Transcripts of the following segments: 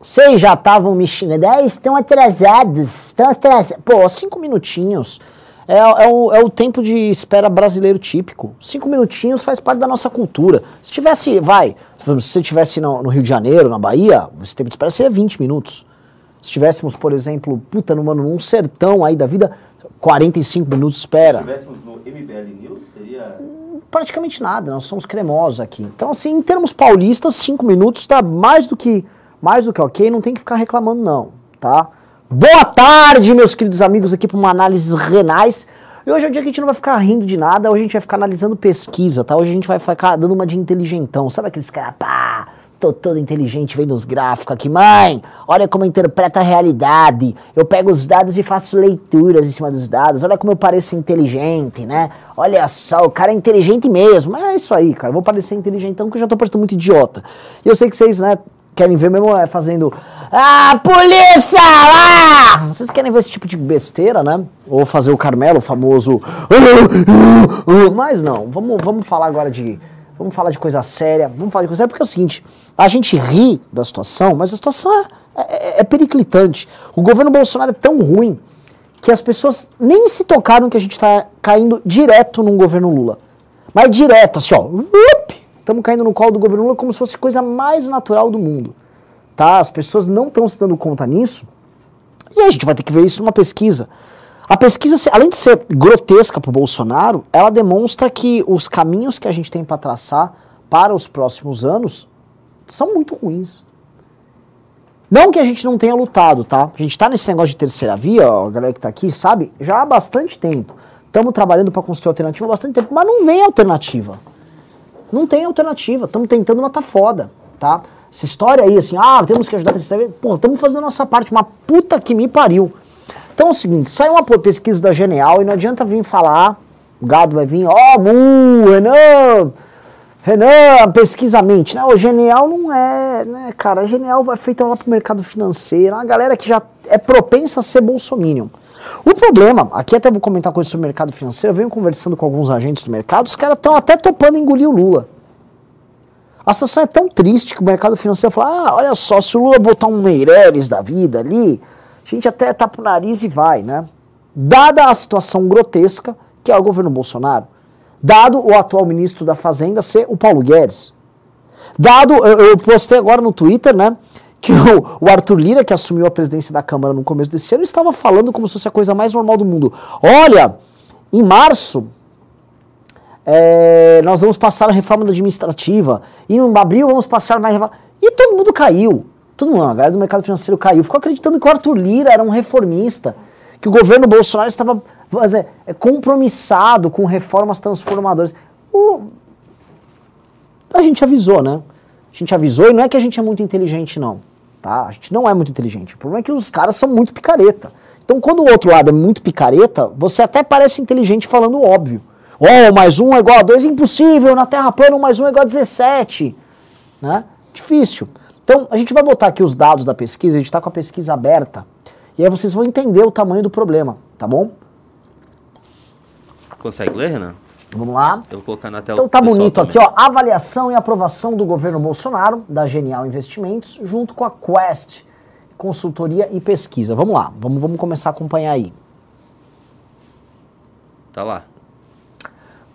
Vocês já estavam me xingando. Ah, estão atrasados. Estão atrasados. Pô, cinco minutinhos. É, é, o, é o tempo de espera brasileiro típico. Cinco minutinhos faz parte da nossa cultura. Se tivesse, vai, se você estivesse no, no, Rio de Janeiro, na Bahia, esse tempo de espera seria 20 minutos. Se tivéssemos, por exemplo, puta, numa, num sertão aí da vida, 45 minutos de espera. Se estivéssemos no MBL News, seria. Praticamente nada, nós somos cremosos aqui. Então, assim, em termos paulistas, 5 minutos está mais do que mais do que ok, não tem que ficar reclamando, não, tá? Boa tarde, meus queridos amigos, aqui para uma análise renais. E hoje é o dia que a gente não vai ficar rindo de nada, hoje a gente vai ficar analisando pesquisa, tá? Hoje a gente vai ficar dando uma de inteligentão. Sabe aqueles caras, pá, tô todo inteligente vendo os gráficos aqui. Mãe, olha como eu interpreto a realidade. Eu pego os dados e faço leituras em cima dos dados. Olha como eu pareço inteligente, né? Olha só, o cara é inteligente mesmo. É isso aí, cara. Eu vou parecer inteligentão porque eu já tô parecendo muito idiota. E eu sei que vocês, né, querem ver mesmo é fazendo Ah, polícia! Lá! Vocês querem ver esse tipo de besteira, né? Ou fazer o Carmelo, o famoso Mas não, vamos, vamos falar agora de Vamos falar de coisa séria, vamos falar de coisa séria, porque é o seguinte, a gente ri da situação, mas a situação é, é, é periclitante. O governo Bolsonaro é tão ruim que as pessoas nem se tocaram que a gente está caindo direto num governo Lula. Mas direto, assim, ó. Estamos caindo no colo do governo Lula como se fosse coisa mais natural do mundo. Tá? As pessoas não estão se dando conta nisso. E a gente vai ter que ver isso numa pesquisa. A pesquisa, além de ser grotesca para o Bolsonaro, ela demonstra que os caminhos que a gente tem para traçar para os próximos anos são muito ruins. Não que a gente não tenha lutado, tá? A gente está nesse negócio de terceira via, ó, a galera que está aqui sabe, já há bastante tempo. Estamos trabalhando para construir alternativa há bastante tempo, mas não vem alternativa. Não tem alternativa. Estamos tentando, tá foda, tá? Essa história aí, assim, ah, temos que ajudar a terceira Pô, estamos fazendo a nossa parte. Uma puta que me pariu. Então é o seguinte, sai uma pesquisa da Genial e não adianta vir falar, o gado vai vir, ó, oh, mu, Renan, Renan, pesquisa mente. Não, o Genial não é, né, cara, a Genial vai feita lá pro mercado financeiro, uma galera que já é propensa a ser bolsominion. O problema, aqui até vou comentar coisa sobre o mercado financeiro, eu venho conversando com alguns agentes do mercado, os caras estão até topando engolir o Lula. A situação é tão triste que o mercado financeiro fala, ah, olha só, se o Lula botar um Meireles da vida ali, a gente até tapa o nariz e vai, né? Dada a situação grotesca que é o governo Bolsonaro, dado o atual ministro da Fazenda ser o Paulo Guedes, dado, eu, eu postei agora no Twitter, né, que o, o, Arthur Lira, que assumiu a presidência da Câmara no começo desse ano, estava falando como se fosse a coisa mais normal do mundo. Olha, em março, é, nós vamos passar a reforma administrativa, e em abril vamos passar mais. E todo mundo caiu. Todo mundo, a galera do mercado financeiro caiu. Ficou acreditando que o Arthur Lira era um reformista, que o governo Bolsonaro estava é, compromissado com reformas transformadoras. O, a gente avisou, né? A gente avisou e não é que a gente é muito inteligente, não tá? A gente não é muito inteligente. O problema é que os caras são muito picareta. Então, quando o outro lado é muito picareta, você até parece inteligente falando óbvio. Oh, mais um é igual a dois, impossível. Na Terra plana, um mais um é igual a 17. Né? Difícil. Então, a gente vai botar aqui os dados da pesquisa, a gente está com a pesquisa aberta. E aí vocês vão entender o tamanho do problema, tá bom? Consegue ler, Renan? Vamos lá. Eu vou colocar na tela. Então tá bonito também. aqui, ó. Avaliação e aprovação do governo Bolsonaro, da Genial Investimentos, junto com a Quest, consultoria e pesquisa. Vamos lá, vamos, vamos começar a acompanhar aí. Tá lá.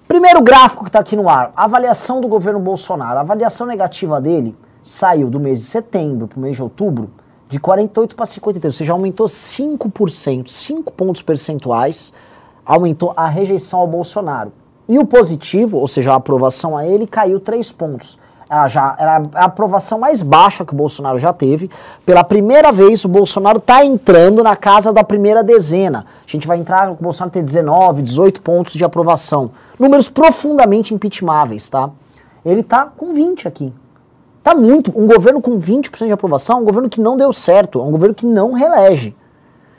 Primeiro gráfico que está aqui no ar, avaliação do governo Bolsonaro. A avaliação negativa dele saiu do mês de setembro para o mês de outubro de 48 para 53, ou seja, aumentou 5%, 5 pontos percentuais, aumentou a rejeição ao Bolsonaro. E o positivo, ou seja, a aprovação a ele, caiu três pontos. Ela já era a aprovação mais baixa que o Bolsonaro já teve. Pela primeira vez, o Bolsonaro está entrando na casa da primeira dezena. A gente vai entrar, o Bolsonaro tem 19, 18 pontos de aprovação. Números profundamente impeachmáveis, tá? Ele está com 20 aqui. Tá muito. Um governo com 20% de aprovação é um governo que não deu certo, é um governo que não reelege.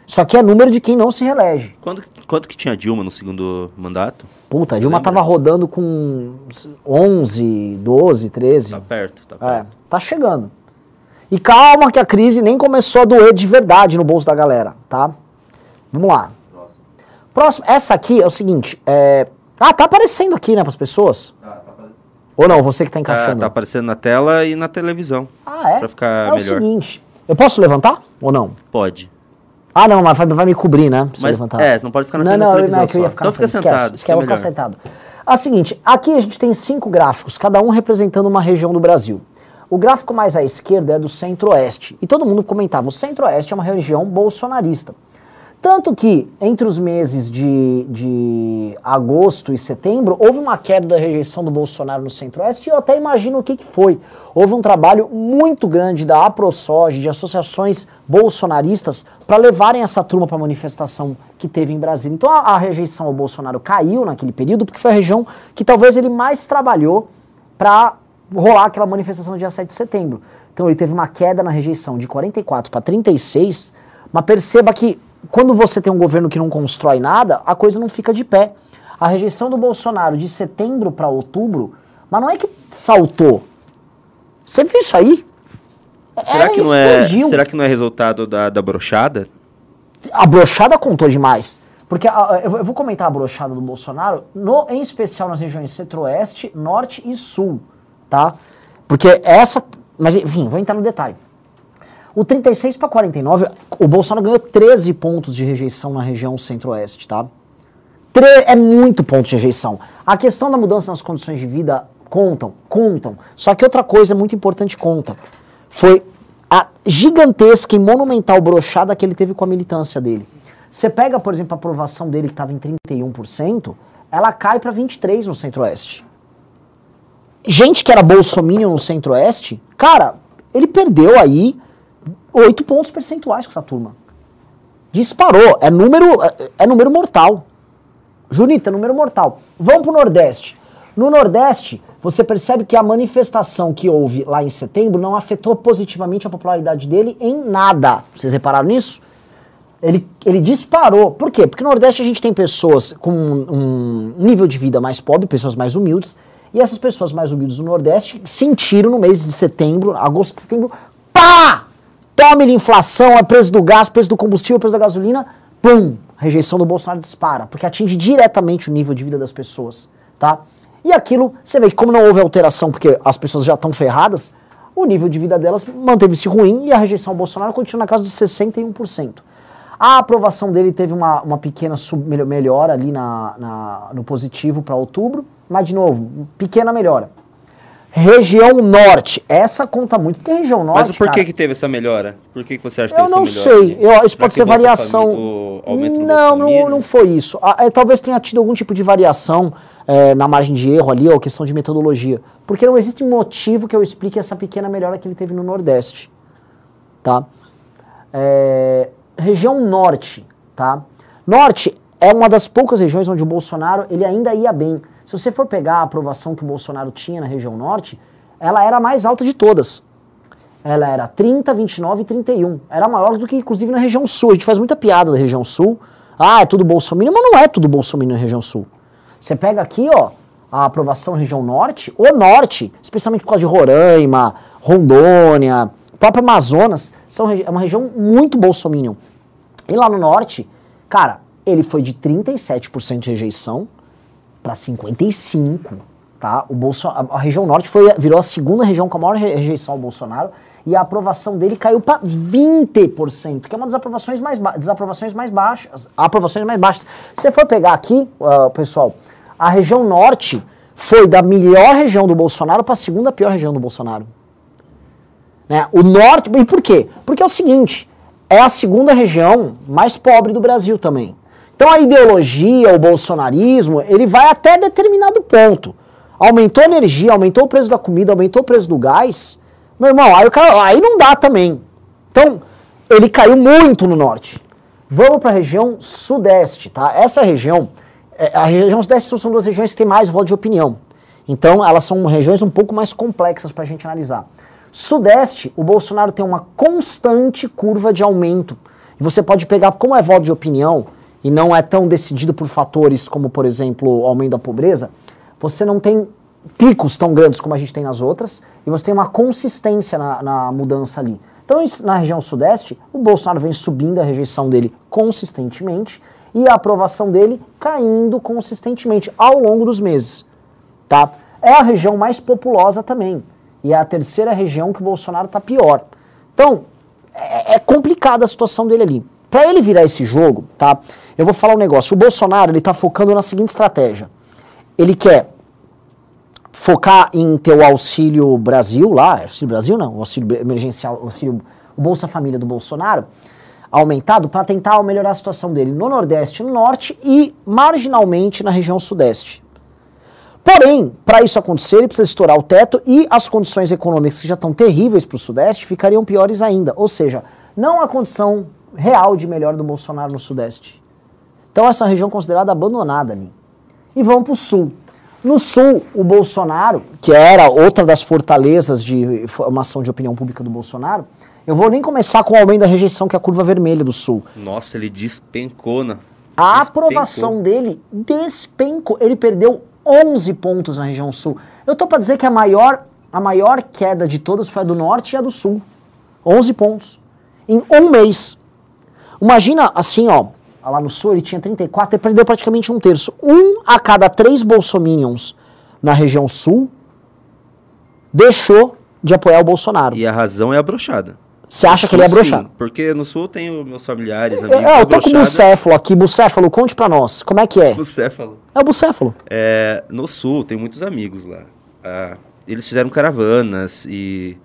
Isso aqui é número de quem não se reelege. Quando, quanto que tinha Dilma no segundo mandato? Puta, a Dilma lembra? tava rodando com 11, 12, 13. Tá perto, tá perto. É, tá chegando. E calma que a crise nem começou a doer de verdade no bolso da galera, tá? Vamos lá. Próximo. Próximo. Essa aqui é o seguinte, é... Ah, tá aparecendo aqui, né, pras pessoas? Tá, tá aparecendo. Ou não, você que tá encaixando? Tá, tá aparecendo na tela e na televisão. Ah, é? Pra ficar é melhor. É o seguinte, Eu posso levantar ou não? Pode. Ah, não, mas vai, vai me cobrir, né? Se eu Mas, levantar. é, você não pode ficar na não, frente não, da eu- televisão não, que eu ia ficar Então fica sentado, Esquece, eu vou fica ficar sentado. Ah, seguinte, aqui a gente tem cinco gráficos, cada um representando uma região do Brasil. O gráfico mais à esquerda é do centro-oeste. E todo mundo comentava, o centro-oeste é uma região bolsonarista. Tanto que, entre os meses de, de agosto e setembro, houve uma queda da rejeição do Bolsonaro no Centro-Oeste e eu até imagino o que, que foi. Houve um trabalho muito grande da AproSoja, de associações bolsonaristas, para levarem essa turma para a manifestação que teve em Brasília. Então a, a rejeição ao Bolsonaro caiu naquele período, porque foi a região que talvez ele mais trabalhou para rolar aquela manifestação no dia 7 de setembro. Então ele teve uma queda na rejeição de 44 para 36, mas perceba que quando você tem um governo que não constrói nada, a coisa não fica de pé. A rejeição do Bolsonaro de setembro para outubro, mas não é que saltou. Você viu isso aí? Será Ela que, não é, será que não é resultado da, da brochada? A brochada contou demais. Porque a- eu vou- eu vou comentar a brochada do Bolsonaro, no, em especial nas regiões centro-oeste, norte e sul, tá? Porque essa. Mas enfim, vou entrar no detalhe. O 36 para 49, o Bolsonaro ganhou 13 pontos de rejeição na região centro-oeste, tá? Tre- é muito ponto de rejeição. A questão da mudança nas condições de vida contam, contam. Só que outra coisa muito importante conta. Foi a gigantesca e monumental brochada que ele teve com a militância dele. Você pega, por exemplo, a aprovação dele que estava em 31%, ela cai para 23% no centro-oeste. Gente que era bolsominion no centro-oeste, cara, ele perdeu aí 8 pontos percentuais com essa turma. Disparou. É número, é, é número mortal. Junita, número mortal. Vamos pro Nordeste. No Nordeste, você percebe que a manifestação que houve lá em setembro não afetou positivamente a popularidade dele em nada. Vocês repararam nisso? Ele, ele disparou. Por quê? Porque no Nordeste a gente tem pessoas com um nível de vida mais pobre, pessoas mais humildes, e essas pessoas mais humildes do Nordeste sentiram no mês de setembro, agosto, setembro, pá! Tome-lhe inflação, é preço do gás, preço do combustível, preço da gasolina, pum! A rejeição do Bolsonaro dispara, porque atinge diretamente o nível de vida das pessoas, tá? E aquilo, você vê que como não houve alteração, porque as pessoas já estão ferradas, o nível de vida delas manteve-se ruim e a rejeição ao Bolsonaro continua na casa dos 61%. A aprovação dele teve uma, uma pequena melhora ali na, na- no positivo para outubro, mas de novo, pequena melhora. Região Norte, essa conta muito, porque região Norte. Mas por que, cara, que teve essa melhora? Por que, que você acha que teve não essa melhora? sei. Eu- isso Será pode que ser variação. Família- não, não, não foi isso. Ah, é, talvez tenha tido algum tipo de variação é, na margem de erro ali, ou questão de metodologia. Porque não existe motivo que eu explique essa pequena melhora que ele teve no Nordeste. Tá? É, região Norte, tá? Norte é uma das poucas regiões onde o Bolsonaro ele ainda ia bem. Se você for pegar a aprovação que o Bolsonaro tinha na região Norte, ela era a mais alta de todas. Ela era 30, 29 e 31. Era maior do que, inclusive, na região sul. A gente faz muita piada da região sul. Ah, é tudo bolsominion, mas não é tudo bolsominion na região sul. Você pega aqui, ó, a aprovação na região norte, o norte, especialmente por causa de Roraima, Rondônia, próprio Amazonas, são, é uma região muito bolsominion. E lá no norte, cara, ele foi de 37% de rejeição para 55, tá? O Bolso, a, região norte foi virou a segunda região com a maior re- rejeição ao Bolsonaro e a aprovação dele caiu para 20%, que é uma das aprovações mais desaprovações mais baixas, aprovações mais baixas. Se você for pegar aqui, ah, pessoal, a região norte foi da melhor região do Bolsonaro para a segunda pior região do Bolsonaro. Né? O norte. E por quê? Porque é o seguinte: é a segunda região mais pobre do Brasil também. Então a ideologia, o bolsonarismo, ele vai até determinado ponto. Aumentou a energia, aumentou o preço da comida, aumentou o preço do gás. Meu irmão, aí, cara, aí não dá também. Então, ele caiu muito no norte. Vamos para a região sudeste, tá? Essa região, é, a região sudeste são duas regiões que têm mais voto de opinião. Então, elas são regiões um pouco mais complexas para a gente analisar. Sudeste, o Bolsonaro tem uma constante curva de aumento. E você pode pegar, como é voto de opinião, e não é tão decidido por fatores como, por exemplo, o aumento da pobreza, você não tem picos tão grandes como a gente tem nas outras, e você tem uma consistência na, na mudança ali. Então, na região sudeste, o Bolsonaro vem subindo a rejeição dele consistentemente e a aprovação dele caindo consistentemente ao longo dos meses. Tá? É a região mais populosa também. E é a terceira região que o Bolsonaro está pior. Então, é, é complicada a situação dele ali. Para ele virar esse jogo, tá? Eu vou falar um negócio. O Bolsonaro, ele tá focando na seguinte estratégia. Ele quer focar em ter o auxílio Brasil lá, auxílio Brasil não, o auxílio emergencial, o auxílio o Bolsa Família do Bolsonaro, aumentado para tentar melhorar a situação dele no Nordeste no Norte e marginalmente na região Sudeste. Porém, para isso acontecer, ele precisa estourar o teto e as condições econômicas que já estão terríveis para o Sudeste ficariam piores ainda. Ou seja, não há condição real de melhor do Bolsonaro no Sudeste. Então essa região é considerada abandonada ali. E vamos para o Sul. No Sul, o Bolsonaro, que era outra das fortalezas de formação de opinião pública do Bolsonaro, eu vou nem começar com o aumento da rejeição, que é a curva vermelha do Sul. Nossa, ele despencou, né? A aprovação dele despencou. Ele perdeu 11 pontos na região Sul. Eu tô para dizer que a maior, a maior queda de todas foi a do Norte e a do Sul. 11 pontos. Em um mês. Imagina assim, ó, lá no sul ele tinha 34, ele perdeu praticamente um terço. Um a cada três bolsominions na região sul deixou de apoiar o Bolsonaro. E a razão é a brochada. Você acha que ele é brochado? Porque no sul tem meus familiares, amigos. É, eu tô com o bucéfalo aqui. Bucéfalo, conte pra nós. Como é que é? Bucéfalo. É o bucéfalo. É, no sul tem muitos amigos lá. Ah, eles fizeram caravanas e,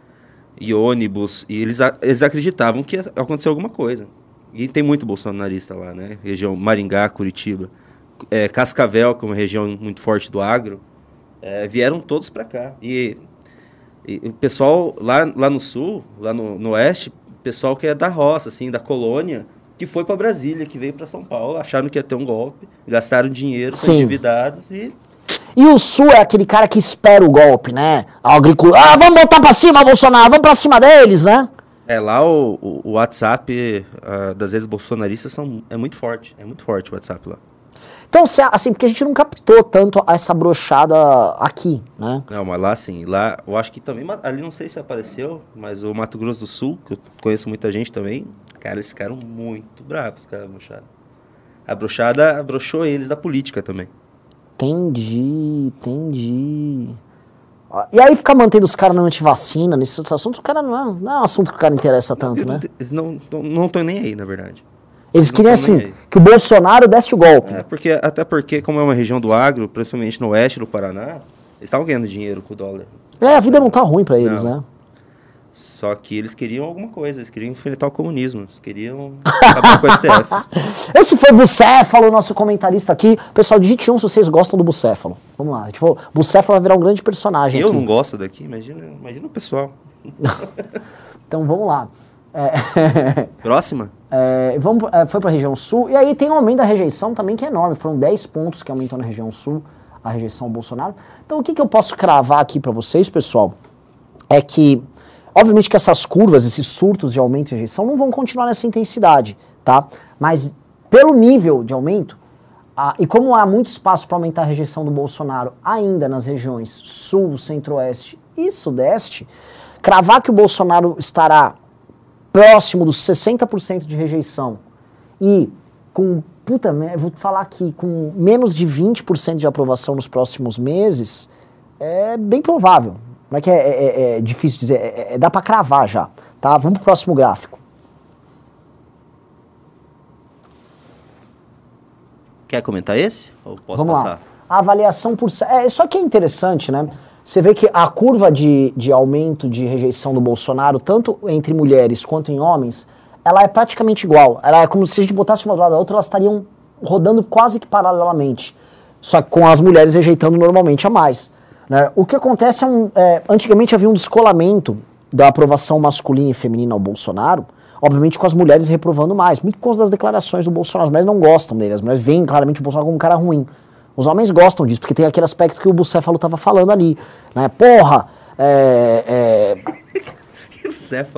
e ônibus e eles, eles acreditavam que ia acontecer alguma coisa. E tem muito bolsonarista lá, né? Região Maringá, Curitiba. É, Cascavel, que é uma região muito forte do agro. É, vieram todos para cá. E, e, o pessoal lá, lá no sul, lá no, no oeste, pessoal que é da roça, assim, da colônia, que foi para Brasília, que veio para São Paulo, acharam que ia ter um golpe, gastaram dinheiro, foram endividados e e o Sul é aquele cara que espera o golpe, né? O agricultor, ah, vamos botar pra cima, Bolsonaro, vamos pra cima deles, né? É, lá o, o, WhatsApp uh, das vezes bolsonaristas são, é muito forte. É muito forte o WhatsApp lá. Então, assim, porque a gente não captou tanto essa brochada aqui, né? Não, mas lá sim. Lá, eu acho que também, ali não sei se apareceu, mas o Mato Grosso do Sul, que eu conheço muita gente também, cara, eles ficaram muito bravos, cara, brochada. A brochada brochou eles da política também. Entendi, entendi. E aí ficar mantendo os caras na antivacina, nesse assunto, o cara não é, não é um assunto que o cara interessa tanto, não, né? Eles não estão não, não nem aí, na verdade. Eles, eles queriam assim, que o Bolsonaro desse o golpe. É, porque, até porque, como é uma região do agro, principalmente no oeste do Paraná, eles estavam ganhando dinheiro com o dólar. É, a vida não tá ruim para eles, né? Só que eles queriam alguma coisa, eles queriam enfrentar o comunismo, eles queriam acabar com o STF. Esse foi Bucéfalo, nosso comentarista aqui. Pessoal, digite um se vocês gostam do Bucéfalo. Vamos lá, gente Bucéfalo vai virar um grande personagem Eu aqui. não gosto daqui, imagina, imagina o pessoal. então vamos lá. É... Próxima? É, vamos, é, foi para a região sul, e aí tem um aumento da rejeição também que é enorme. Foram 10 pontos que aumentou na região sul a rejeição ao Bolsonaro. Então o que, que eu posso cravar aqui para vocês, pessoal, é que Obviamente que essas curvas, esses surtos de aumento e rejeição não vão continuar nessa intensidade, tá? Mas pelo nível de aumento, e como há muito espaço para aumentar a rejeição do Bolsonaro ainda nas regiões sul, centro-oeste e sudeste, cravar que o Bolsonaro estará próximo dos 60% de rejeição e com, puta, vou falar aqui, com menos de 20% de aprovação nos próximos meses, é bem provável. Não é que é, é, é, é difícil dizer, é, é dá para cravar já. Tá? Vamos pro próximo gráfico. Quer comentar esse? Ou posso Vamos passar? Lá. A avaliação por. É, só que é interessante, né? Você vê que a curva de, de aumento de rejeição do Bolsonaro, tanto entre mulheres quanto em homens, ela é praticamente igual. Ela é como se a gente botasse uma do lado da outra, elas estariam rodando quase que paralelamente. Só que com as mulheres rejeitando normalmente a mais. Né? O que acontece é, um, é, antigamente havia um descolamento da aprovação masculina e feminina ao Bolsonaro, obviamente com as mulheres reprovando mais, muito por causa das declarações do Bolsonaro. As mulheres não gostam dele, as mulheres veem claramente o Bolsonaro como um cara ruim. Os homens gostam disso, porque tem aquele aspecto que o Bucéfalo estava falando ali. Né? Porra, é, é...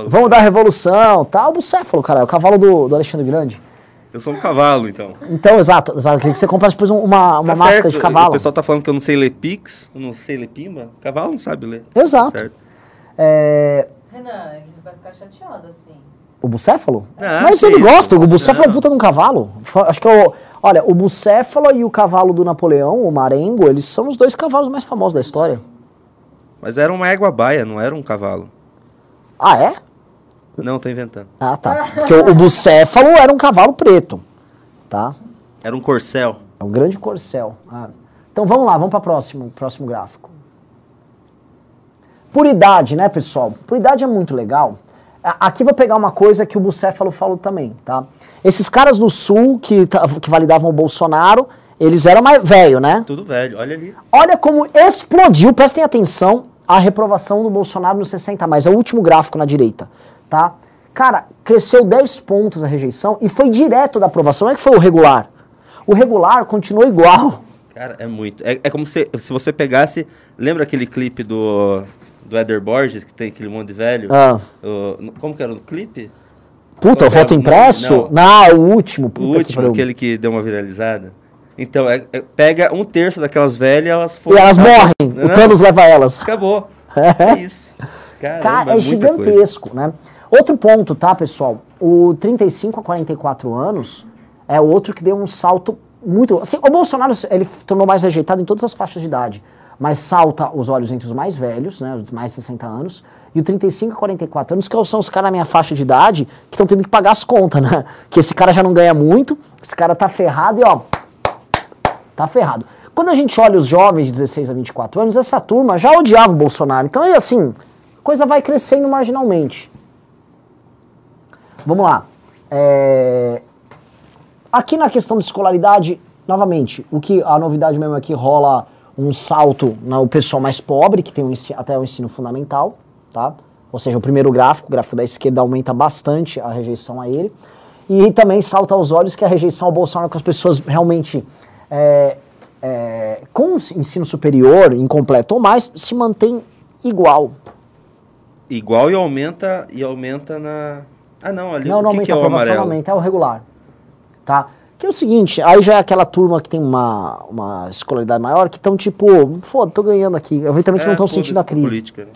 Vamos dar revolução, tal. Tá? O Bucéfalo, cara, é o cavalo do, do Alexandre Grande. Eu sou um cavalo, então. Então, exato. exato. Eu queria que você comprasse depois uma, uma tá máscara certo. de cavalo. O pessoal tá falando que eu não sei ler Pix, eu não sei ler Pimba. Cavalo não sabe ler. Exato. Tá é... Renan, ele vai ficar chateado assim. O bucéfalo? Ah, Mas ele isso. gosta, o bucéfalo não. é puta de um cavalo. Acho que é o. Olha, o bucéfalo e o cavalo do Napoleão, o marengo, eles são os dois cavalos mais famosos da história. Mas era uma égua baia, não era um cavalo. Ah, é? Não, tô inventando. Ah, tá. Porque o, o bucéfalo era um cavalo preto, tá? Era um corcel. É um grande corcel. Ah. Então vamos lá, vamos para o próximo, próximo gráfico. Por idade, né, pessoal? Por idade é muito legal. Aqui vou pegar uma coisa que o Bucéfalo falou também, tá? Esses caras do Sul que, que validavam o Bolsonaro, eles eram mais velho, né? Tudo velho, olha ali. Olha como explodiu, prestem atenção, a reprovação do Bolsonaro no 60 mais, é o último gráfico na direita, tá? Cara, cresceu 10 pontos a rejeição e foi direto da aprovação, não é que foi o regular. O regular continuou igual. Cara, é muito. É, é como se, se você pegasse. Lembra aquele clipe do, do Éder Borges, que tem aquele monte de velho? Ah. O- como que era o clipe? Puta, o voto impresso? Não. Não, o último. O Puta que último, pariu. aquele que deu uma viralizada. Então, é- é- pega um terço daquelas velhas elas E elas morrem. Não, O Thanos leva elas. Acabou. É isso. Caramba, Cara, é muita coisa. gigantesco, né? Outro ponto, tá, pessoal? O 35 a 44 anos é outro que deu um salto muito. Assim, o Bolsonaro ele tornou mais rejeitado em todas as faixas de idade, mas salta os olhos entre os mais velhos, né, os mais de 60 anos, e o 35 a 44 anos, que são os caras na minha faixa de idade que estão tendo que pagar as contas, né? Que esse cara já não ganha muito, esse cara tá ferrado e ó, tá ferrado. Quando a gente olha os jovens de 16 a 24 anos, essa turma já odiava o Bolsonaro. Então, é assim, a coisa vai crescendo marginalmente. Vamos lá. É, Aqui na questão de escolaridade, novamente, o que a novidade mesmo é que rola um salto no pessoal mais pobre, que tem ensi- até o ensino fundamental, tá? Ou seja, o primeiro gráfico, o gráfico da esquerda aumenta bastante a rejeição a ele. E também salta aos olhos que a rejeição ao Bolsonaro com as pessoas realmente é, é, com ensino superior, incompleto ou mais, se mantém igual. Igual e aumenta e aumenta na. Ah, não, ali Não, o não que, aumenta que é a o aprovação, não aumenta, é o regular. Tá? Que é o seguinte, aí já é aquela turma que tem uma, uma escolaridade maior, que estão tipo, foda, tô ganhando aqui. Eventualmente não estão É, sentindo a crise. Política, né?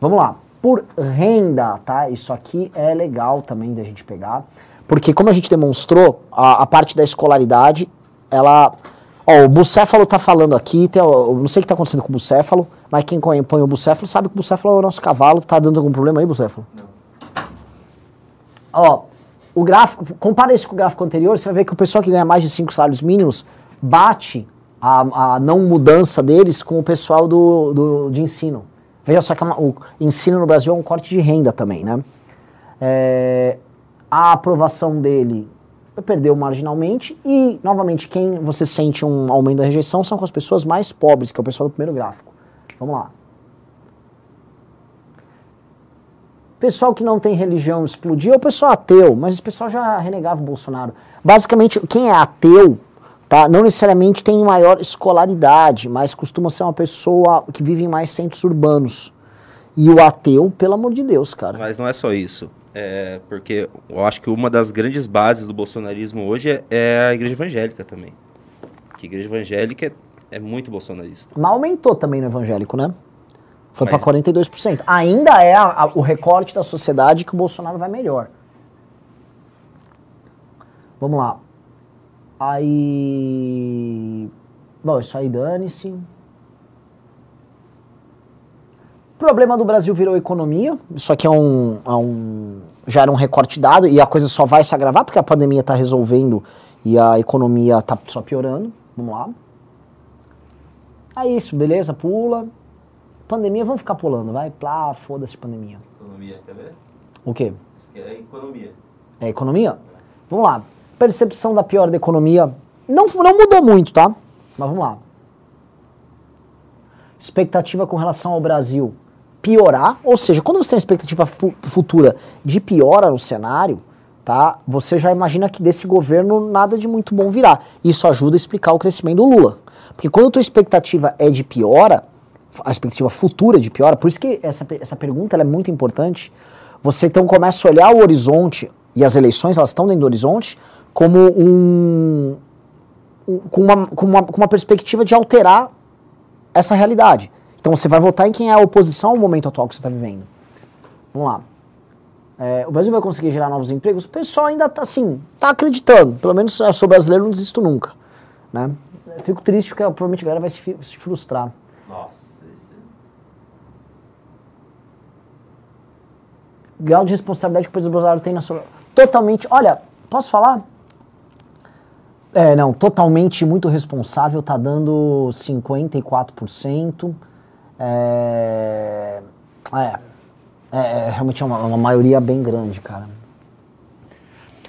Vamos lá. Por renda, tá? Isso aqui é legal também da gente pegar. Porque como a gente demonstrou, a, a parte da escolaridade, ela... Ó, o bucéfalo tá falando aqui, tem, ó, não sei o que tá acontecendo com o bucéfalo, mas quem põe o bucéfalo sabe que o bucéfalo é o nosso cavalo. Tá dando algum problema aí, bucéfalo? Ó, o gráfico, compara isso com o gráfico anterior, você vai ver que o pessoal que ganha mais de 5 salários mínimos bate a, a não mudança deles com o pessoal do, do, de ensino. Veja só que é uma- o ensino no Brasil é um corte de renda também, né? É, a aprovação dele perdeu marginalmente e, novamente, quem você sente um aumento da rejeição são com as pessoas mais pobres, que é o pessoal do primeiro gráfico. Vamos lá. Pessoal que não tem religião explodiu, é o pessoal ateu, mas esse pessoal já renegava o Bolsonaro. Basicamente, quem é ateu, tá, não necessariamente tem maior escolaridade, mas costuma ser uma pessoa que vive em mais centros urbanos. E o ateu, pelo amor de Deus, cara. Mas não é só isso. É porque eu acho que uma das grandes bases do bolsonarismo hoje é, é a igreja evangélica também. Que a igreja evangélica é, muito bolsonarista. Mas aumentou também no evangélico, né? Foi pra 42%. Ainda é a- a- o recorte da sociedade que o Bolsonaro vai melhor. Vamos lá. Aí. Bom, isso aí dane-se. Problema do Brasil virou economia. Isso aqui é um, é um- já era um recorte dado e a coisa só vai se agravar porque a pandemia está resolvendo e a economia está só piorando. Vamos lá. É isso, beleza? Pula. Pandemia, vamos ficar pulando, vai. Plá, foda-se pandemia. Economia, quer ver? O quê? É economia. É economia? Vamos lá. Percepção da pior da economia. Não, não mudou muito, tá? Mas vamos lá. Expectativa com relação ao Brasil piorar, ou seja, quando você tem uma expectativa fu- futura de piora no cenário, tá? Você já imagina que desse governo nada de muito bom virá. Isso ajuda a explicar o crescimento do Lula. Porque quando a tua expectativa é de piora, a expectativa futura de piora, por isso que essa, essa pergunta é muito importante. Você então começa a olhar o horizonte, e as eleições elas estão dentro do horizonte, como um, um- com, uma, com, uma, com uma perspectiva de alterar essa realidade. Então você vai votar em quem é a oposição ao momento atual que você está vivendo. Vamos lá. É, o Brasil vai conseguir gerar novos empregos? O pessoal ainda está assim, está acreditando. Pelo menos eu sou brasileiro, não desisto nunca. Né? Fico triste porque provavelmente a galera vai se, se frustrar. Nossa, esse... Grau de responsabilidade que o presidente Bolsonaro tem na sua... Totalmente... Olha, posso falar? É, não, totalmente muito responsável, tá dando 54%. É, é, é realmente é uma, uma maioria bem grande, cara.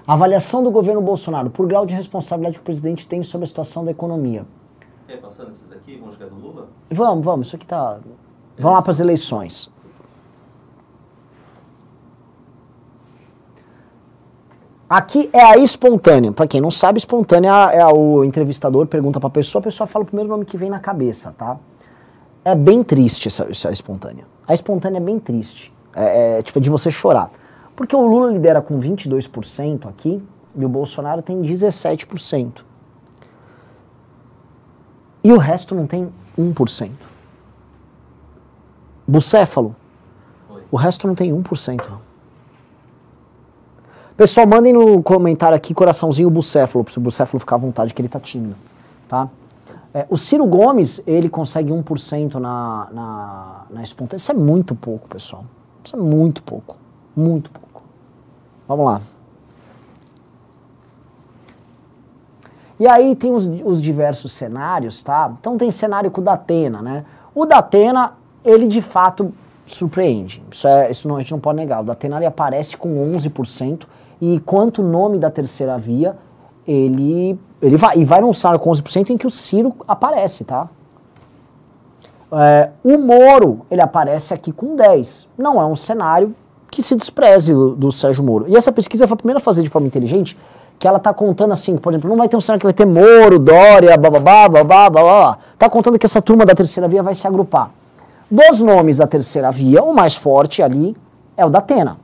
Avaliação do governo Bolsonaro por grau de responsabilidade que o presidente tem sobre a situação da economia. É, passando esses aqui, vamos chegar do Lula? Vamos, vamos, isso aqui tá. Vamos lá para as eleições. Aqui é a espontânea. Para quem não sabe, espontânea é o entrevistador pergunta para a pessoa, a pessoa fala o primeiro nome que vem na cabeça, tá? É bem triste essa, essa espontânea. A espontânea é bem triste. É, é tipo é de você chorar. Porque o Lula lidera com 22% aqui e o Bolsonaro tem 17%. E o resto não tem 1%. Bucéfalo. O resto não tem 1%. Pessoal, mandem no comentário aqui coraçãozinho bucéfalo, se o bucéfalo ficar à vontade, que ele tá tímido, tá? É, o Ciro Gomes, ele consegue 1% na, na, na espontânea. Isso é muito pouco, pessoal. Isso é muito pouco. Muito pouco. Vamos lá. E aí tem os, os diversos cenários, tá? Então tem cenário com o Datena, né? O Datena, ele de fato surpreende. Isso, é, isso não, a gente não pode negar. O Datena ele aparece com 11%. E quanto o nome da terceira via, ele, ele vai, e vai num cenário com 11% em que o Ciro aparece, tá? É, o Moro, ele aparece aqui com 10. Não é um cenário que se despreze do, do Sérgio Moro. E essa pesquisa foi a primeira a fazer de forma inteligente, que ela tá contando assim, por exemplo, não vai ter um cenário que vai ter Moro, Dória, bababá, babá, babá. Tá contando que essa turma da terceira via vai se agrupar. Dos nomes da terceira via, o mais forte ali é o da Atena.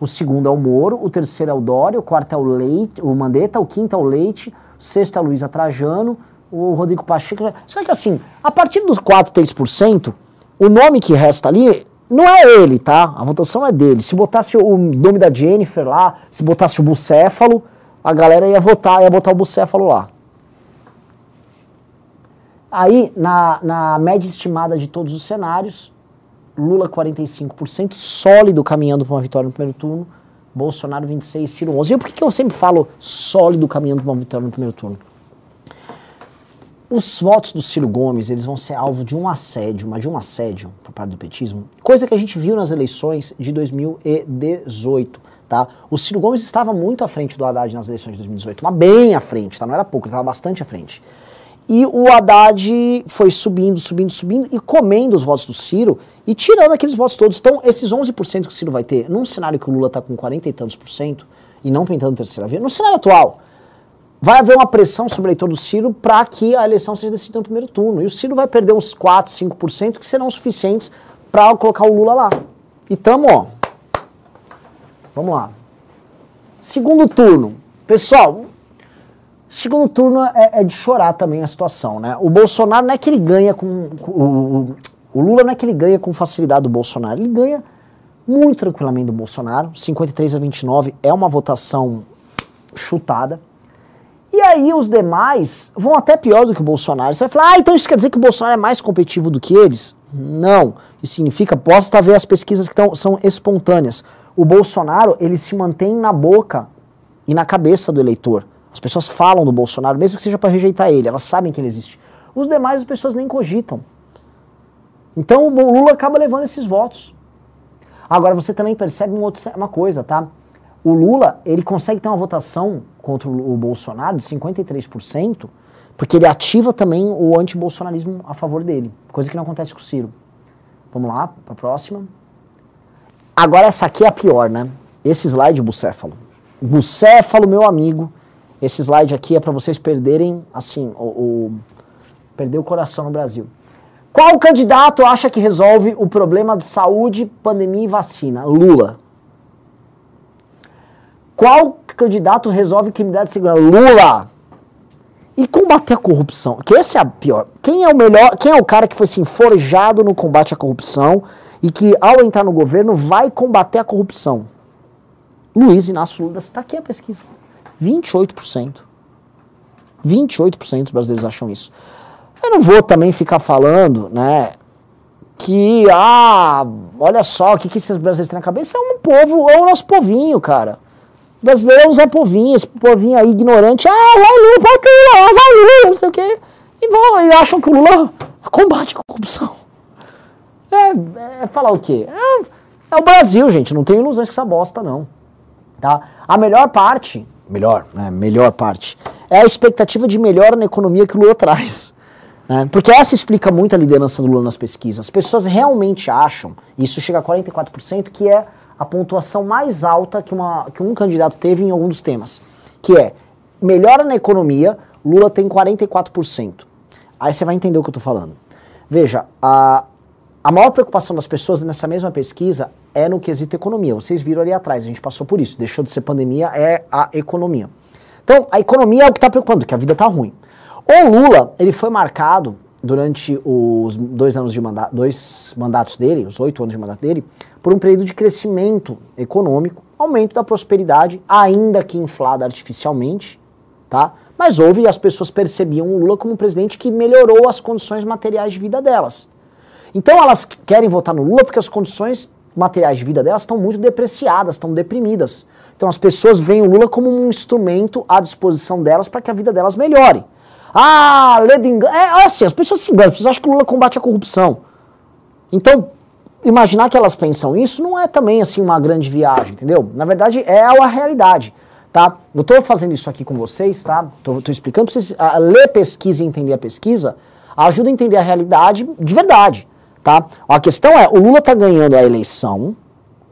O segundo é o Moro, o terceiro é o Dória, o quarto é o Leite, o Mandetta, o quinto é o Leite, o sexto é a Luísa Trajano, o Rodrigo Pacheco. Só que assim, a partir dos 4, 3%, o nome que resta ali não é ele, tá? A votação é dele. Se botasse o nome da Jennifer lá, se botasse o bucéfalo, a galera ia votar, ia botar o bucéfalo lá. Aí, na, na média estimada de todos os cenários, Lula 45%, sólido caminhando para uma vitória no primeiro turno, Bolsonaro 26, Ciro 11. E por que, que eu sempre falo sólido caminhando para uma vitória no primeiro turno? Os votos do Ciro Gomes, eles vão ser alvo de um assédio, mas de um assédio por parte do petismo, coisa que a gente viu nas eleições de 2018, tá? O Ciro Gomes estava muito à frente do Haddad nas eleições de 2018, mas bem à frente, tá? Não era pouco, ele estava bastante à frente. E o Haddad foi subindo, subindo, subindo e comendo os votos do Ciro e tirando aqueles votos todos. Então, esses 11% que o Ciro vai ter, num cenário que o Lula está com 40 e tantos por cento e não pintando terceira via, no cenário atual, vai haver uma pressão sobre o eleitor do Ciro para que a eleição seja decidida no primeiro turno. E o Ciro vai perder uns 4, 5% que serão suficientes para colocar o Lula lá. E tamo, ó. Vamos lá. Segundo turno. Pessoal, Segundo turno é, é, de chorar também a situação, né? O Bolsonaro não é que ele ganha com. com o, o, Lula não é que ele ganha com facilidade do Bolsonaro, ele ganha muito tranquilamente do Bolsonaro. 53 a 29 é uma votação chutada. E aí os demais vão até pior do que o Bolsonaro. Você vai falar, ah, então isso quer dizer que o Bolsonaro é mais competitivo do que eles? Não. Isso significa, posso ver as pesquisas que tão, são espontâneas. O Bolsonaro, ele se mantém na boca e na cabeça do eleitor. As pessoas falam do Bolsonaro, mesmo que seja para rejeitar ele, elas sabem que ele existe. Os demais as pessoas nem cogitam. Então o Lula acaba levando esses votos. Agora você também percebe uma, outra, uma coisa, tá? O Lula, ele consegue ter uma votação contra o Bolsonaro de 53%, porque ele ativa também o antibolsonarismo a favor dele, coisa que não acontece com o Ciro. Vamos lá, para a próxima. Agora essa aqui é a pior, né? Esse slide bucéfalo. Bucéfalo, meu amigo, esse slide aqui é para vocês perderem, assim, o, o, perder o coração no Brasil. Qual candidato acha que resolve o problema de saúde, pandemia e vacina? Lula. Qual candidato resolve criminalidade segurança? Lula. E combater a corrupção, que esse é a pior. Quem é o melhor, quem é o cara que foi assim, forjado no combate à corrupção e que ao entrar no governo vai combater a corrupção? Luiz Inácio Lula, está aqui a pesquisa. 28%. 28% dos brasileiros acham isso. Eu não vou também ficar falando, né? que, ah, olha só, o que, que esses brasileiros têm na cabeça? É um povo, é o nosso povinho, cara. Brasileiro é um Zé Povinho, esse povinho aí ignorante, ah, vai Lula, vai Lula, vai Lula, não sei o quê. E vão, e acham que o Lula combate a corrupção. É, é falar o quê? É, é, o Brasil, gente, não tem ilusões com essa bosta, não. Tá? A melhor parte, melhor, né, melhor parte, é a expectativa de melhora na economia que o Lula traz. Né? Porque essa explica muito a liderança do Lula nas pesquisas. As pessoas realmente acham, isso chega a 44%, que é a pontuação mais alta que, uma, que um candidato teve em algum dos temas. Que é, melhora na economia, Lula tem 44%. Aí você vai entender o que eu estou falando. Veja, a, a maior preocupação das pessoas nessa mesma pesquisa é no quesito economia. Vocês viram ali atrás, a gente passou por isso. Deixou de ser pandemia, é a economia. Então, a economia é o que está preocupando, que a vida está ruim. O Lula, ele foi marcado durante os dois anos de mandato, dois mandatos dele, os oito anos de mandato dele, por um período de crescimento econômico, aumento da prosperidade, ainda que inflada artificialmente, tá? Mas houve e as pessoas percebiam o Lula como um presidente que melhorou as condições materiais de vida delas. Então elas querem votar no Lula porque as condições materiais de vida delas estão muito depreciadas, estão deprimidas. Então as pessoas veem o Lula como um instrumento à disposição delas para que a vida delas melhore. Ah, lê de engano. É assim, as pessoas se enganam, as pessoas acham que o Lula combate a corrupção. Então, imaginar que elas pensam isso não é também assim uma grande viagem, entendeu? Na verdade, é a realidade, tá? Eu estou fazendo isso aqui com vocês, tá? Tô explicando para vocês a, ler pesquisa e entender a pesquisa, ajuda a entender a realidade de verdade, tá? A questão é, o Lula está ganhando a eleição,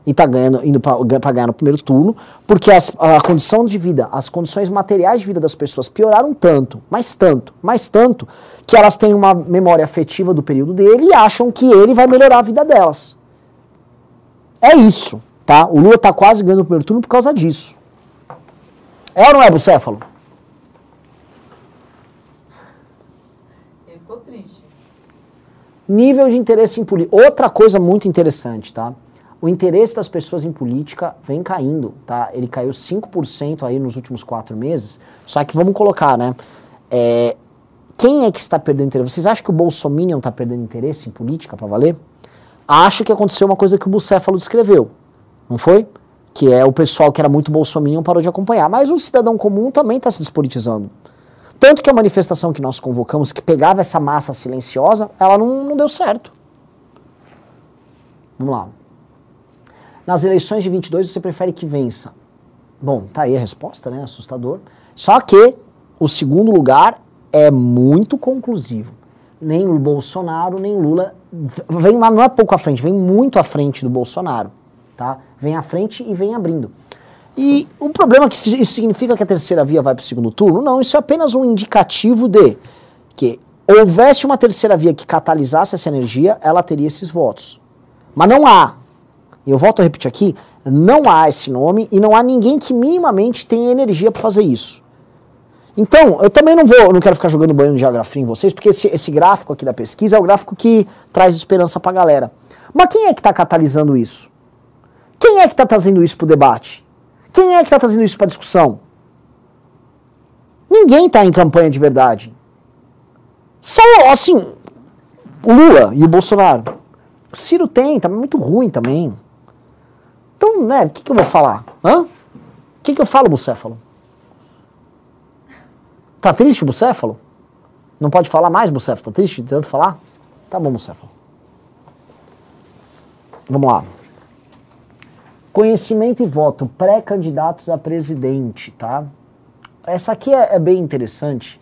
e está ganhando, indo para ganhar no primeiro turno, porque as, a condição de vida, as condições materiais de vida das pessoas pioraram tanto, mas tanto, mais tanto, que elas têm uma memória afetiva do período dele e acham que ele vai melhorar a vida delas. É isso, tá? O Lula está quase ganhando no primeiro turno por causa disso. É ou não é, Bucéfalo? Ele ficou triste. Nível de interesse em política. Outra coisa muito interessante, tá? O interesse das pessoas em política vem caindo, tá? Ele caiu 5% aí nos últimos quatro meses. Só que vamos colocar, né? É, quem é que está perdendo interesse? Vocês acham que o Bolsonaro está perdendo interesse em política para valer? Acho que aconteceu uma coisa que o Bucéfalo descreveu, não foi? Que é o pessoal que era muito Bolsonaro parou de acompanhar. Mas o cidadão comum também está se despolitizando. Tanto que a manifestação que nós convocamos, que pegava essa massa silenciosa, ela não, não deu certo. Vamos lá. Nas eleições de 22 você prefere que vença? Bom, tá aí a resposta, né? Assustador. Só que o segundo lugar é muito conclusivo. Nem o Bolsonaro, nem Lula vem lá, não é pouco à frente, vem muito à frente do Bolsonaro, tá? Vem à frente e vem abrindo. E o problema é que isso significa que a terceira via vai para o segundo turno? Não, isso é apenas um indicativo de que houvesse uma terceira via que catalisasse essa energia, ela teria esses votos. Mas não há eu volto a repetir aqui, não há esse nome e não há ninguém que minimamente tenha energia para fazer isso. Então, eu também não vou, não quero ficar jogando banho de geografia em vocês, porque esse, esse gráfico aqui da pesquisa é o gráfico que traz esperança para a galera. Mas quem é que está catalisando isso? Quem é que está trazendo isso para o debate? Quem é que está trazendo isso para discussão? Ninguém está em campanha de verdade. Só, assim, o Lula e o Bolsonaro. O Ciro tem, tá muito ruim também. Então, né, o que, que eu vou falar? Hã? O que, que eu falo, Bucéfalo? Tá triste, Bucéfalo? Não pode falar mais, Bucéfalo? Tá triste de tanto falar? Tá bom, Bucéfalo. Vamos lá. Conhecimento e voto, pré-candidatos a presidente, tá? Essa aqui é, é bem interessante,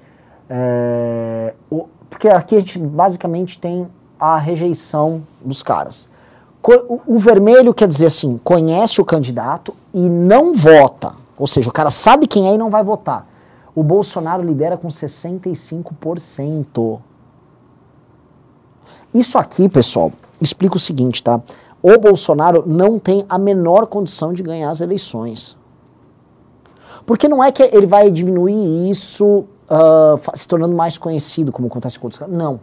é, o, porque aqui a gente basicamente tem a rejeição dos caras. O vermelho quer dizer assim, conhece o candidato e não vota. Ou seja, o cara sabe quem é e não vai votar. O Bolsonaro lidera com 65%. Isso aqui, pessoal, explica o seguinte, tá? O Bolsonaro não tem a menor condição de ganhar as eleições. Porque não é que ele vai diminuir isso uh, se tornando mais conhecido, como acontece com outros caras. Não.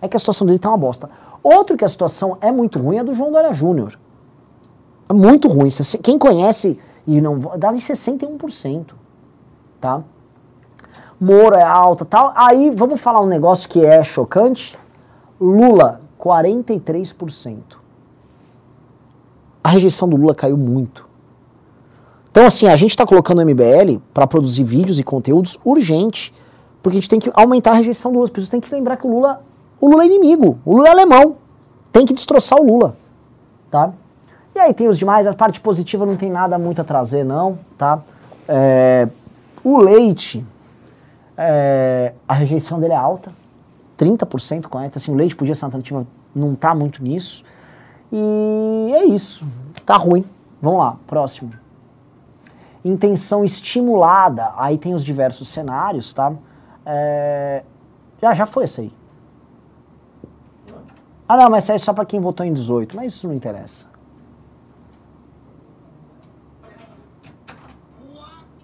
É que a situação dele tá uma bosta. Outro que a situação é muito ruim é do João Dória Júnior. É muito ruim. Quem conhece e não dá em 61%. Tá? Moro é alta tal. Aí vamos falar um negócio que é chocante. Lula, 43%. A rejeição do Lula caiu muito. Então, assim, a gente está colocando o MBL para produzir vídeos e conteúdos urgente, porque a gente tem que aumentar a rejeição do Lula. As pessoas têm que lembrar que o Lula, o Lula é inimigo, o Lula é alemão. Tem que destroçar o Lula, tá? E aí tem os demais, a parte positiva não tem nada muito a trazer, não, tá? É, o leite, é, a rejeição dele é alta, 30% correta. Assim, o leite podia ser alternativa, não tá muito nisso. E é isso, tá ruim. Vamos lá, próximo intenção estimulada, aí tem os diversos cenários, tá? É... Já, já foi isso aí. Ah não, mas é só para quem votou em 18, mas isso não interessa.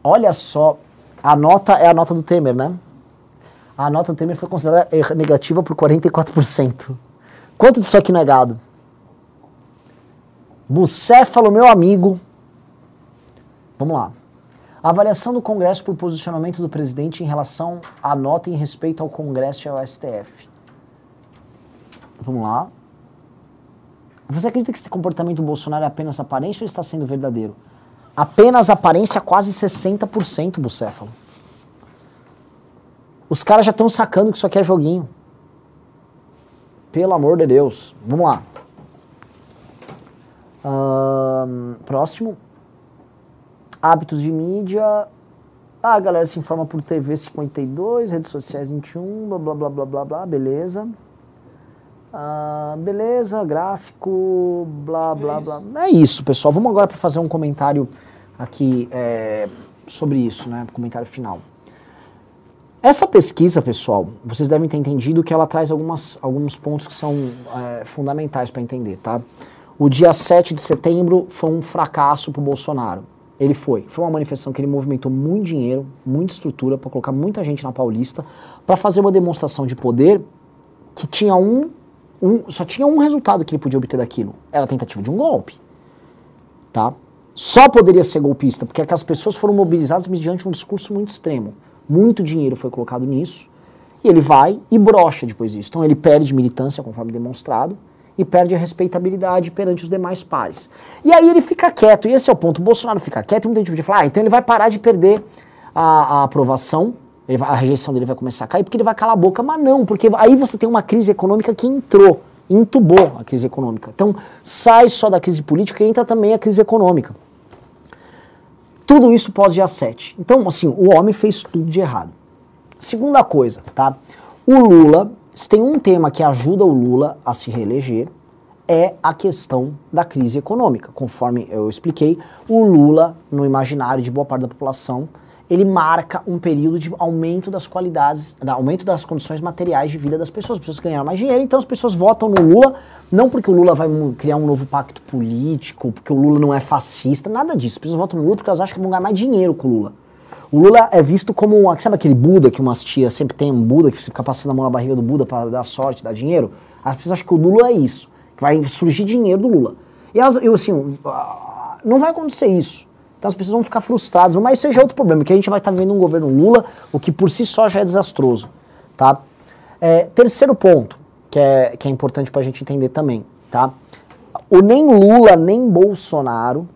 Olha só, a nota é a nota do Temer, né? A nota do Temer foi considerada negativa por 44%. Quanto disso aqui negado? Bucéfalo, meu amigo, Vamos lá. A avaliação do Congresso por posicionamento do presidente em relação à nota em respeito ao Congresso e ao STF. Vamos lá. Você acredita que esse comportamento do Bolsonaro é apenas aparência ou está sendo verdadeiro? Apenas aparência quase 60%, Bucéfalo. Os caras já estão sacando que isso aqui é joguinho. Pelo amor de Deus. Vamos lá. Um, próximo. Hábitos de mídia. Ah, a galera se informa por TV 52, redes sociais 21, blá blá blá blá blá, blá beleza. Ah, beleza, gráfico, blá blá é blá. É isso, pessoal. Vamos agora para fazer um comentário aqui é, sobre isso, né? Comentário final. Essa pesquisa, pessoal, vocês devem ter entendido que ela traz algumas, alguns pontos que são é, fundamentais para entender, tá? O dia 7 de setembro foi um fracasso para o Bolsonaro. Ele foi. Foi uma manifestação que ele movimentou muito dinheiro, muita estrutura para colocar muita gente na Paulista para fazer uma demonstração de poder que tinha um, um, só tinha um resultado que ele podia obter daquilo. Era a tentativa de um golpe. Tá? Só poderia ser golpista porque aquelas pessoas foram mobilizadas mediante um discurso muito extremo. Muito dinheiro foi colocado nisso. E ele vai e brocha depois disso. Então ele perde militância, conforme demonstrado e perde a respeitabilidade perante os demais pares. E aí ele fica quieto, e esse é o ponto. O Bolsonaro fica quieto e muita gente fala, ah, então ele vai parar de perder a, a aprovação, vai, a rejeição dele vai começar a cair, porque ele vai calar a boca. Mas não, porque aí você tem uma crise econômica que entrou, entubou a crise econômica. Então sai só da crise política e entra também a crise econômica. Tudo isso pós-dia 7. Então, assim, o homem fez tudo de errado. Segunda coisa, tá? O Lula se tem um tema que ajuda o Lula a se reeleger, é a questão da crise econômica. Conforme eu expliquei, o Lula, no imaginário de boa parte da população, ele marca um período de aumento das qualidades, da, aumento das condições materiais de vida das pessoas. As pessoas ganham mais dinheiro, então as pessoas votam no Lula, não porque o Lula vai criar um novo pacto político, porque o Lula não é fascista, nada disso. As pessoas votam no Lula porque elas acham que vão ganhar mais dinheiro com o Lula. O Lula é visto como, sabe aquele Buda que umas tias sempre tem um Buda que você fica passando a mão na barriga do Buda para dar sorte, dar dinheiro? As pessoas acham que o Lula é isso, que vai surgir dinheiro do Lula. E elas, eu assim, ah, não vai acontecer isso. Então as pessoas vão ficar frustradas, mas isso já é outro problema, que a gente vai estar tá vivendo um governo Lula, o que por si só já é desastroso, tá? É, terceiro ponto, que é, que é importante para a gente entender também, tá? O nem Lula nem Bolsonaro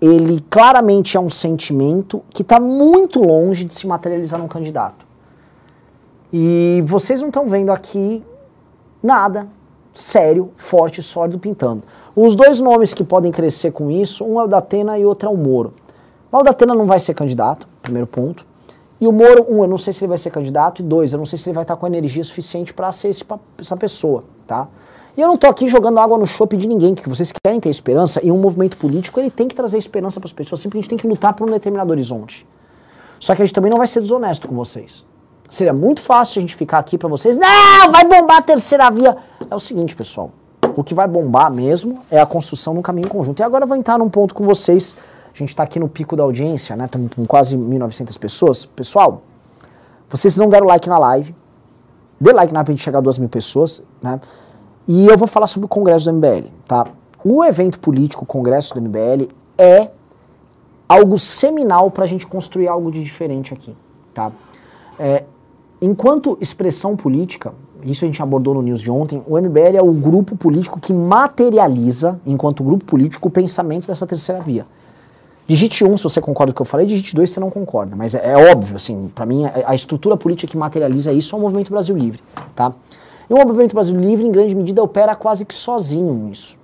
ele claramente é um sentimento que está muito longe de se materializar num candidato. E vocês não estão vendo aqui nada sério, forte, sólido pintando. Os dois nomes que podem crescer com isso, um é o Datena e outro é o Moro. Mas o Datena não vai ser candidato, primeiro ponto. E o Moro, um, eu não sei se ele vai ser candidato, e dois, eu não sei se ele vai estar com energia suficiente para ser esse, essa pessoa, tá? E eu não estou aqui jogando água no chope de ninguém, que vocês querem ter esperança, e um movimento político ele tem que trazer esperança para as pessoas, simplesmente tem que lutar por um determinado horizonte. Só que a gente também não vai ser desonesto com vocês. Seria muito fácil a gente ficar aqui para vocês, não, vai bombar a terceira via. É o seguinte, pessoal, o que vai bombar mesmo é a construção no caminho conjunto. E agora eu vou entrar num ponto com vocês, a gente está aqui no pico da audiência, né, estamos com quase 1.900 pessoas. Pessoal, vocês não deram like na live, dê like na pra gente chegar a 2 mil pessoas, né? E eu vou falar sobre o Congresso do MBL, tá? O evento político, o Congresso do MBL, é algo seminal para a gente construir algo de diferente aqui, tá? É, enquanto expressão política, isso a gente abordou no news de ontem, o MBL é o grupo político que materializa, enquanto grupo político, o pensamento dessa terceira via. Digite um se você concorda com o que eu falei, digite dois se você não concorda. Mas é, é óbvio, assim, para mim, a, a estrutura política que materializa isso é o Movimento Brasil Livre, tá? E o Movimento Brasil Livre, em grande medida, opera quase que sozinho nisso.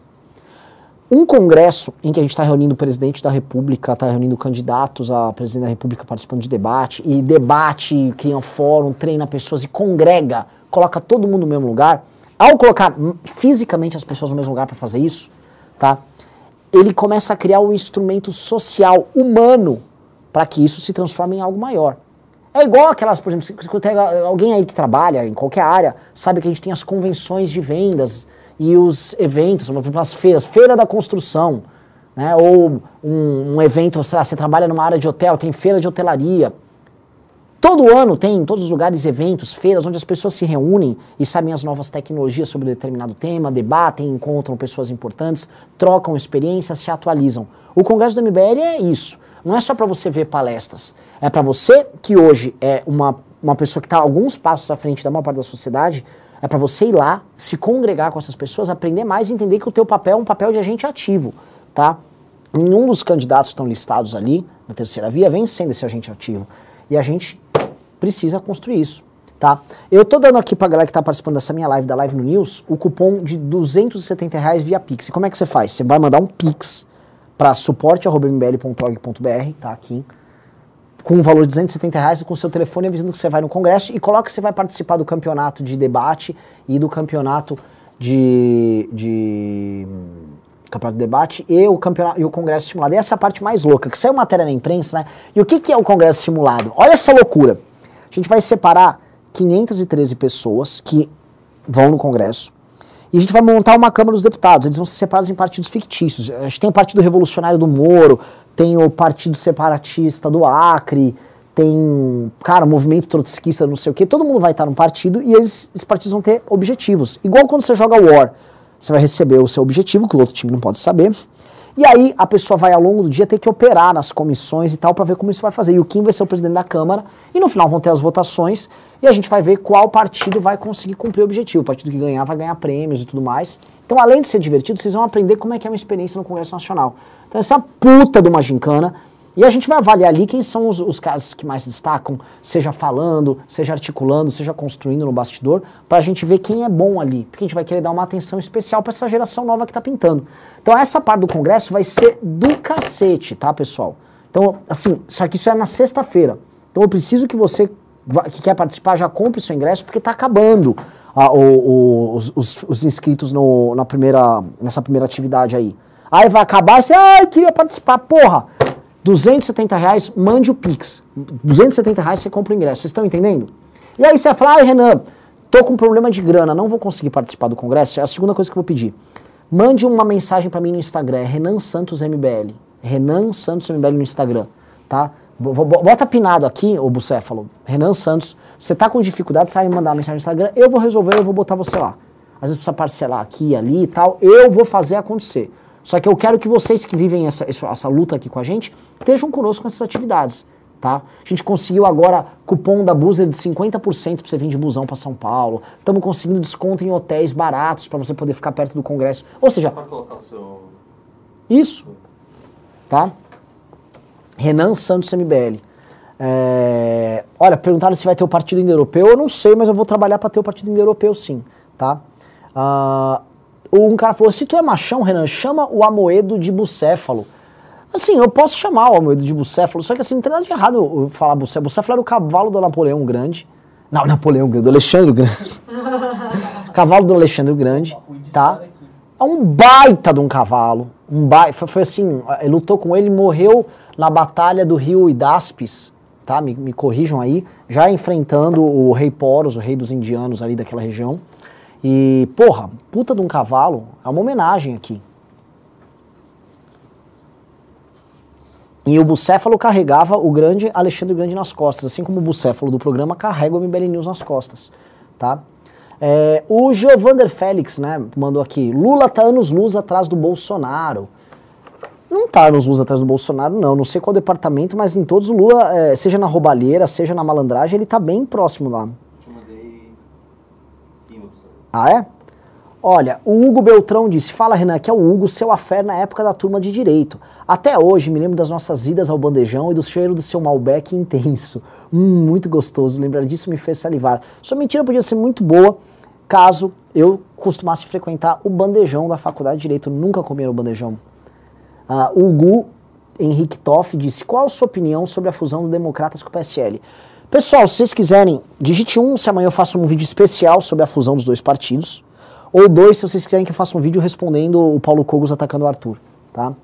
Um congresso em que a gente está reunindo o presidente da República, está reunindo candidatos a presidente da República participando de debate, e debate, cria um fórum, treina pessoas e congrega, coloca todo mundo no mesmo lugar. Ao colocar fisicamente as pessoas no mesmo lugar para fazer isso, tá? Ele começa a criar um instrumento social, humano, para que isso se transforme em algo maior. É igual aquelas, por exemplo, se tem alguém aí que trabalha em qualquer área, sabe que a gente tem as convenções de vendas e os eventos, por exemplo, as feiras, feira da construção, né? ou um, um evento, sei lá, você trabalha numa área de hotel, tem feira de hotelaria. Todo ano tem em todos os lugares eventos, feiras, onde as pessoas se reúnem e sabem as novas tecnologias sobre determinado tema, debatem, encontram pessoas importantes, trocam experiências, se atualizam. O Congresso do MBL é isso. Não é só para você ver palestras. É para você que hoje é uma, uma pessoa que está alguns passos à frente da maior parte da sociedade, é para você ir lá, se congregar com essas pessoas, aprender mais e entender que o teu papel é um papel de agente ativo, tá? Nenhum dos candidatos estão listados ali, na terceira via, vem sendo esse agente ativo. E a gente precisa construir isso, tá? Eu tô dando aqui pra galera que tá participando dessa minha live, da Live no News, o cupom de 270 reais via Pix. E como é que você faz? Você vai mandar um Pix para suporte.mbl.org.br, tá aqui, com um valor de 270 reais com seu telefone avisando que você vai no congresso e coloca que você vai participar do campeonato de debate e do campeonato de, de campeonato de debate e o campeonato e o congresso simulado. E essa é a parte mais louca, que saiu matéria na imprensa, né? E o que, que é o congresso simulado? Olha essa loucura. A gente vai separar 513 pessoas que vão no congresso e a gente vai montar uma Câmara dos Deputados. Eles vão ser separados em partidos fictícios. A gente tem o Partido Revolucionário do Moro, tem o Partido Separatista do Acre, tem, cara, movimento trotskista, não sei o quê. Todo mundo vai estar num partido e eles, esses partidos vão ter objetivos. Igual quando você joga War. Você vai receber o seu objetivo, que o outro time não pode saber. E aí a pessoa vai ao longo do dia ter que operar nas comissões e tal para ver como isso vai fazer. E o Kim vai ser o presidente da Câmara e no final vão ter as votações e a gente vai ver qual partido vai conseguir cumprir o objetivo. O partido que ganhar vai ganhar prêmios e tudo mais. Então, além de ser divertido, vocês vão aprender como é que é uma experiência no Congresso Nacional. Então, essa puta de uma gincana. E a gente vai avaliar ali quem são os, os caras que mais destacam, seja falando, seja articulando, seja construindo no bastidor, para a gente ver quem é bom ali. Porque a gente vai querer dar uma atenção especial para essa geração nova que está pintando. Então essa parte do congresso vai ser do cacete, tá, pessoal? Então, assim, só que isso é na sexta-feira. Então eu preciso que você que quer participar já compre seu ingresso, porque está acabando o, o, os, os, os, inscritos no, na primeira, nessa primeira atividade aí. Aí vai acabar e você, ai, ah, queria participar. Porra, 270 reais, mande o Pix. 270 reais você compra o ingresso. Vocês estão entendendo? E aí você vai falar, ai Renan, tô com problema de grana, não vou conseguir participar do congresso. É a segunda coisa que eu vou pedir. Mande uma mensagem para mim no Instagram, é Renan Santos MBL. Renan Santos MBL no Instagram, tá? Bota pinado aqui, o Bucéfalo, Renan Santos. Você tá com dificuldade, sabe me mandar uma mensagem no Instagram, eu vou resolver, eu vou botar você lá. Às vezes precisa parcelar aqui, ali e tal, eu vou fazer acontecer. Só que eu quero que vocês que vivem essa, essa, luta aqui com a gente estejam conosco nessas atividades. Tá? A gente conseguiu agora cupom da Buser de 50% para você vir de busão para São Paulo. Estamos conseguindo desconto em hotéis baratos para você poder ficar perto do congresso. Ou seja, Pode colocar o seu Isso. Tá? Renan Santos MBL. É... Olha, perguntaram se vai ter o partido indo-europeu. Eu não sei, mas eu vou trabalhar para ter o partido indo-europeu sim, tá? Uh, um cara falou: se tu é machão, Renan, chama o Amoedo de bucéfalo. Assim, eu posso chamar o Amoedo de bucéfalo, só que assim, não tem nada de errado eu falar bucéfalo. Bucéfalo era o cavalo do Napoleão Grande. Não, Napoleão Grande, do Alexandre Grande. cavalo do Alexandre Grande, tá? É um baita de um cavalo. Um baita, foi, foi assim, ele lutou com ele, morreu na batalha do rio Idaspes, tá? Me, me corrijam aí, já enfrentando o rei Poros, o rei dos indianos ali daquela região. E, porra, puta de um cavalo, é uma homenagem aqui. E o Bucéfalo carregava o grande Alexandre Grande nas costas, assim como o Bucéfalo do programa carrega o MBL News nas costas, tá? É, o Giovander Félix, né, mandou aqui, Lula tá anos-luz atrás do Bolsonaro. Não tá anos-luz atrás do Bolsonaro, não, não sei qual departamento, mas em todos o Lula, é, seja na roubalheira, seja na malandragem, ele tá bem próximo lá. Ah, é? Olha, o Hugo Beltrão disse: Fala, Renan, que é o Hugo, seu afé na época da turma de direito. Até hoje me lembro das nossas idas ao bandejão e do cheiro do seu Malbec intenso. Hum, muito gostoso. Lembrar disso me fez salivar. Sua mentira podia ser muito boa caso eu costumasse frequentar o bandejão da faculdade de direito. Nunca comi no bandejão. Uh, o Hugo Henrique Toff disse: Qual a sua opinião sobre a fusão do Democratas com o PSL? Pessoal, se vocês quiserem, digite um se amanhã eu faço um vídeo especial sobre a fusão dos dois partidos. Ou dois, se vocês quiserem que eu faça um vídeo respondendo o Paulo Cogos atacando o Arthur. Tá?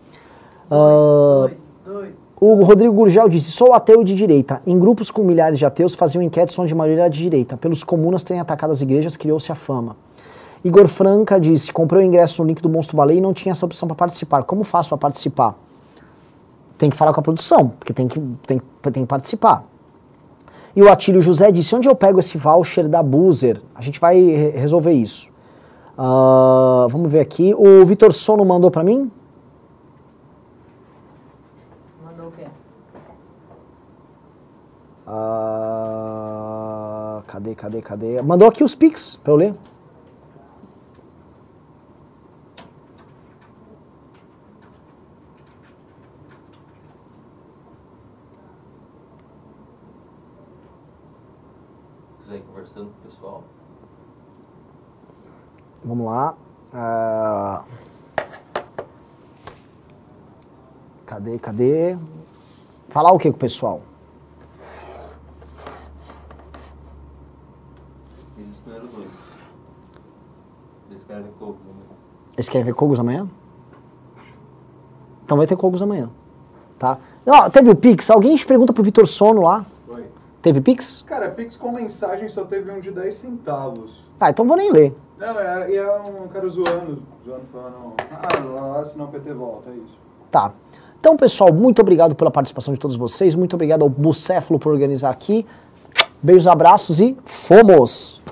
Uh, dois, dois. O Rodrigo Gurgel disse: Sou ateu de direita. Em grupos com milhares de ateus faziam enquetes onde a maioria era de direita. Pelos comunas terem atacado as igrejas, criou-se a fama. Igor Franca disse: Comprei o ingresso no link do Monstro Baleia e não tinha essa opção para participar. Como faço para participar? Tem que falar com a produção, porque tem que, tem, tem que participar. E o Atílio José disse: onde eu pego esse voucher da Boozer? A gente vai re resolver isso. Uh, vamos ver aqui. O Vitor Sono mandou para mim? Mandou o quê? Uh, cadê, cadê, cadê? Mandou aqui os pics para eu ler. Vamos lá. Uh... Cadê, cadê? Falar o que com o pessoal? Eles escolheram dois. Eles querem ver Cogos amanhã. Eles querem ver Cogos amanhã? Então vai ter Cogos amanhã. Tá? Não, teve o Pix. Alguém te pergunta pro Vitor Sono lá. Teve Pix? Cara, Pix com mensagem só teve um de 10 centavos. Ah, então vou nem ler. Não, é, e é um cara zoando, zoando, falando, ah, senão o PT volta, é isso. Tá. Então, pessoal, muito obrigado pela participação de todos vocês. Muito obrigado ao Bucéfalo por organizar aqui. Beijos, abraços e fomos!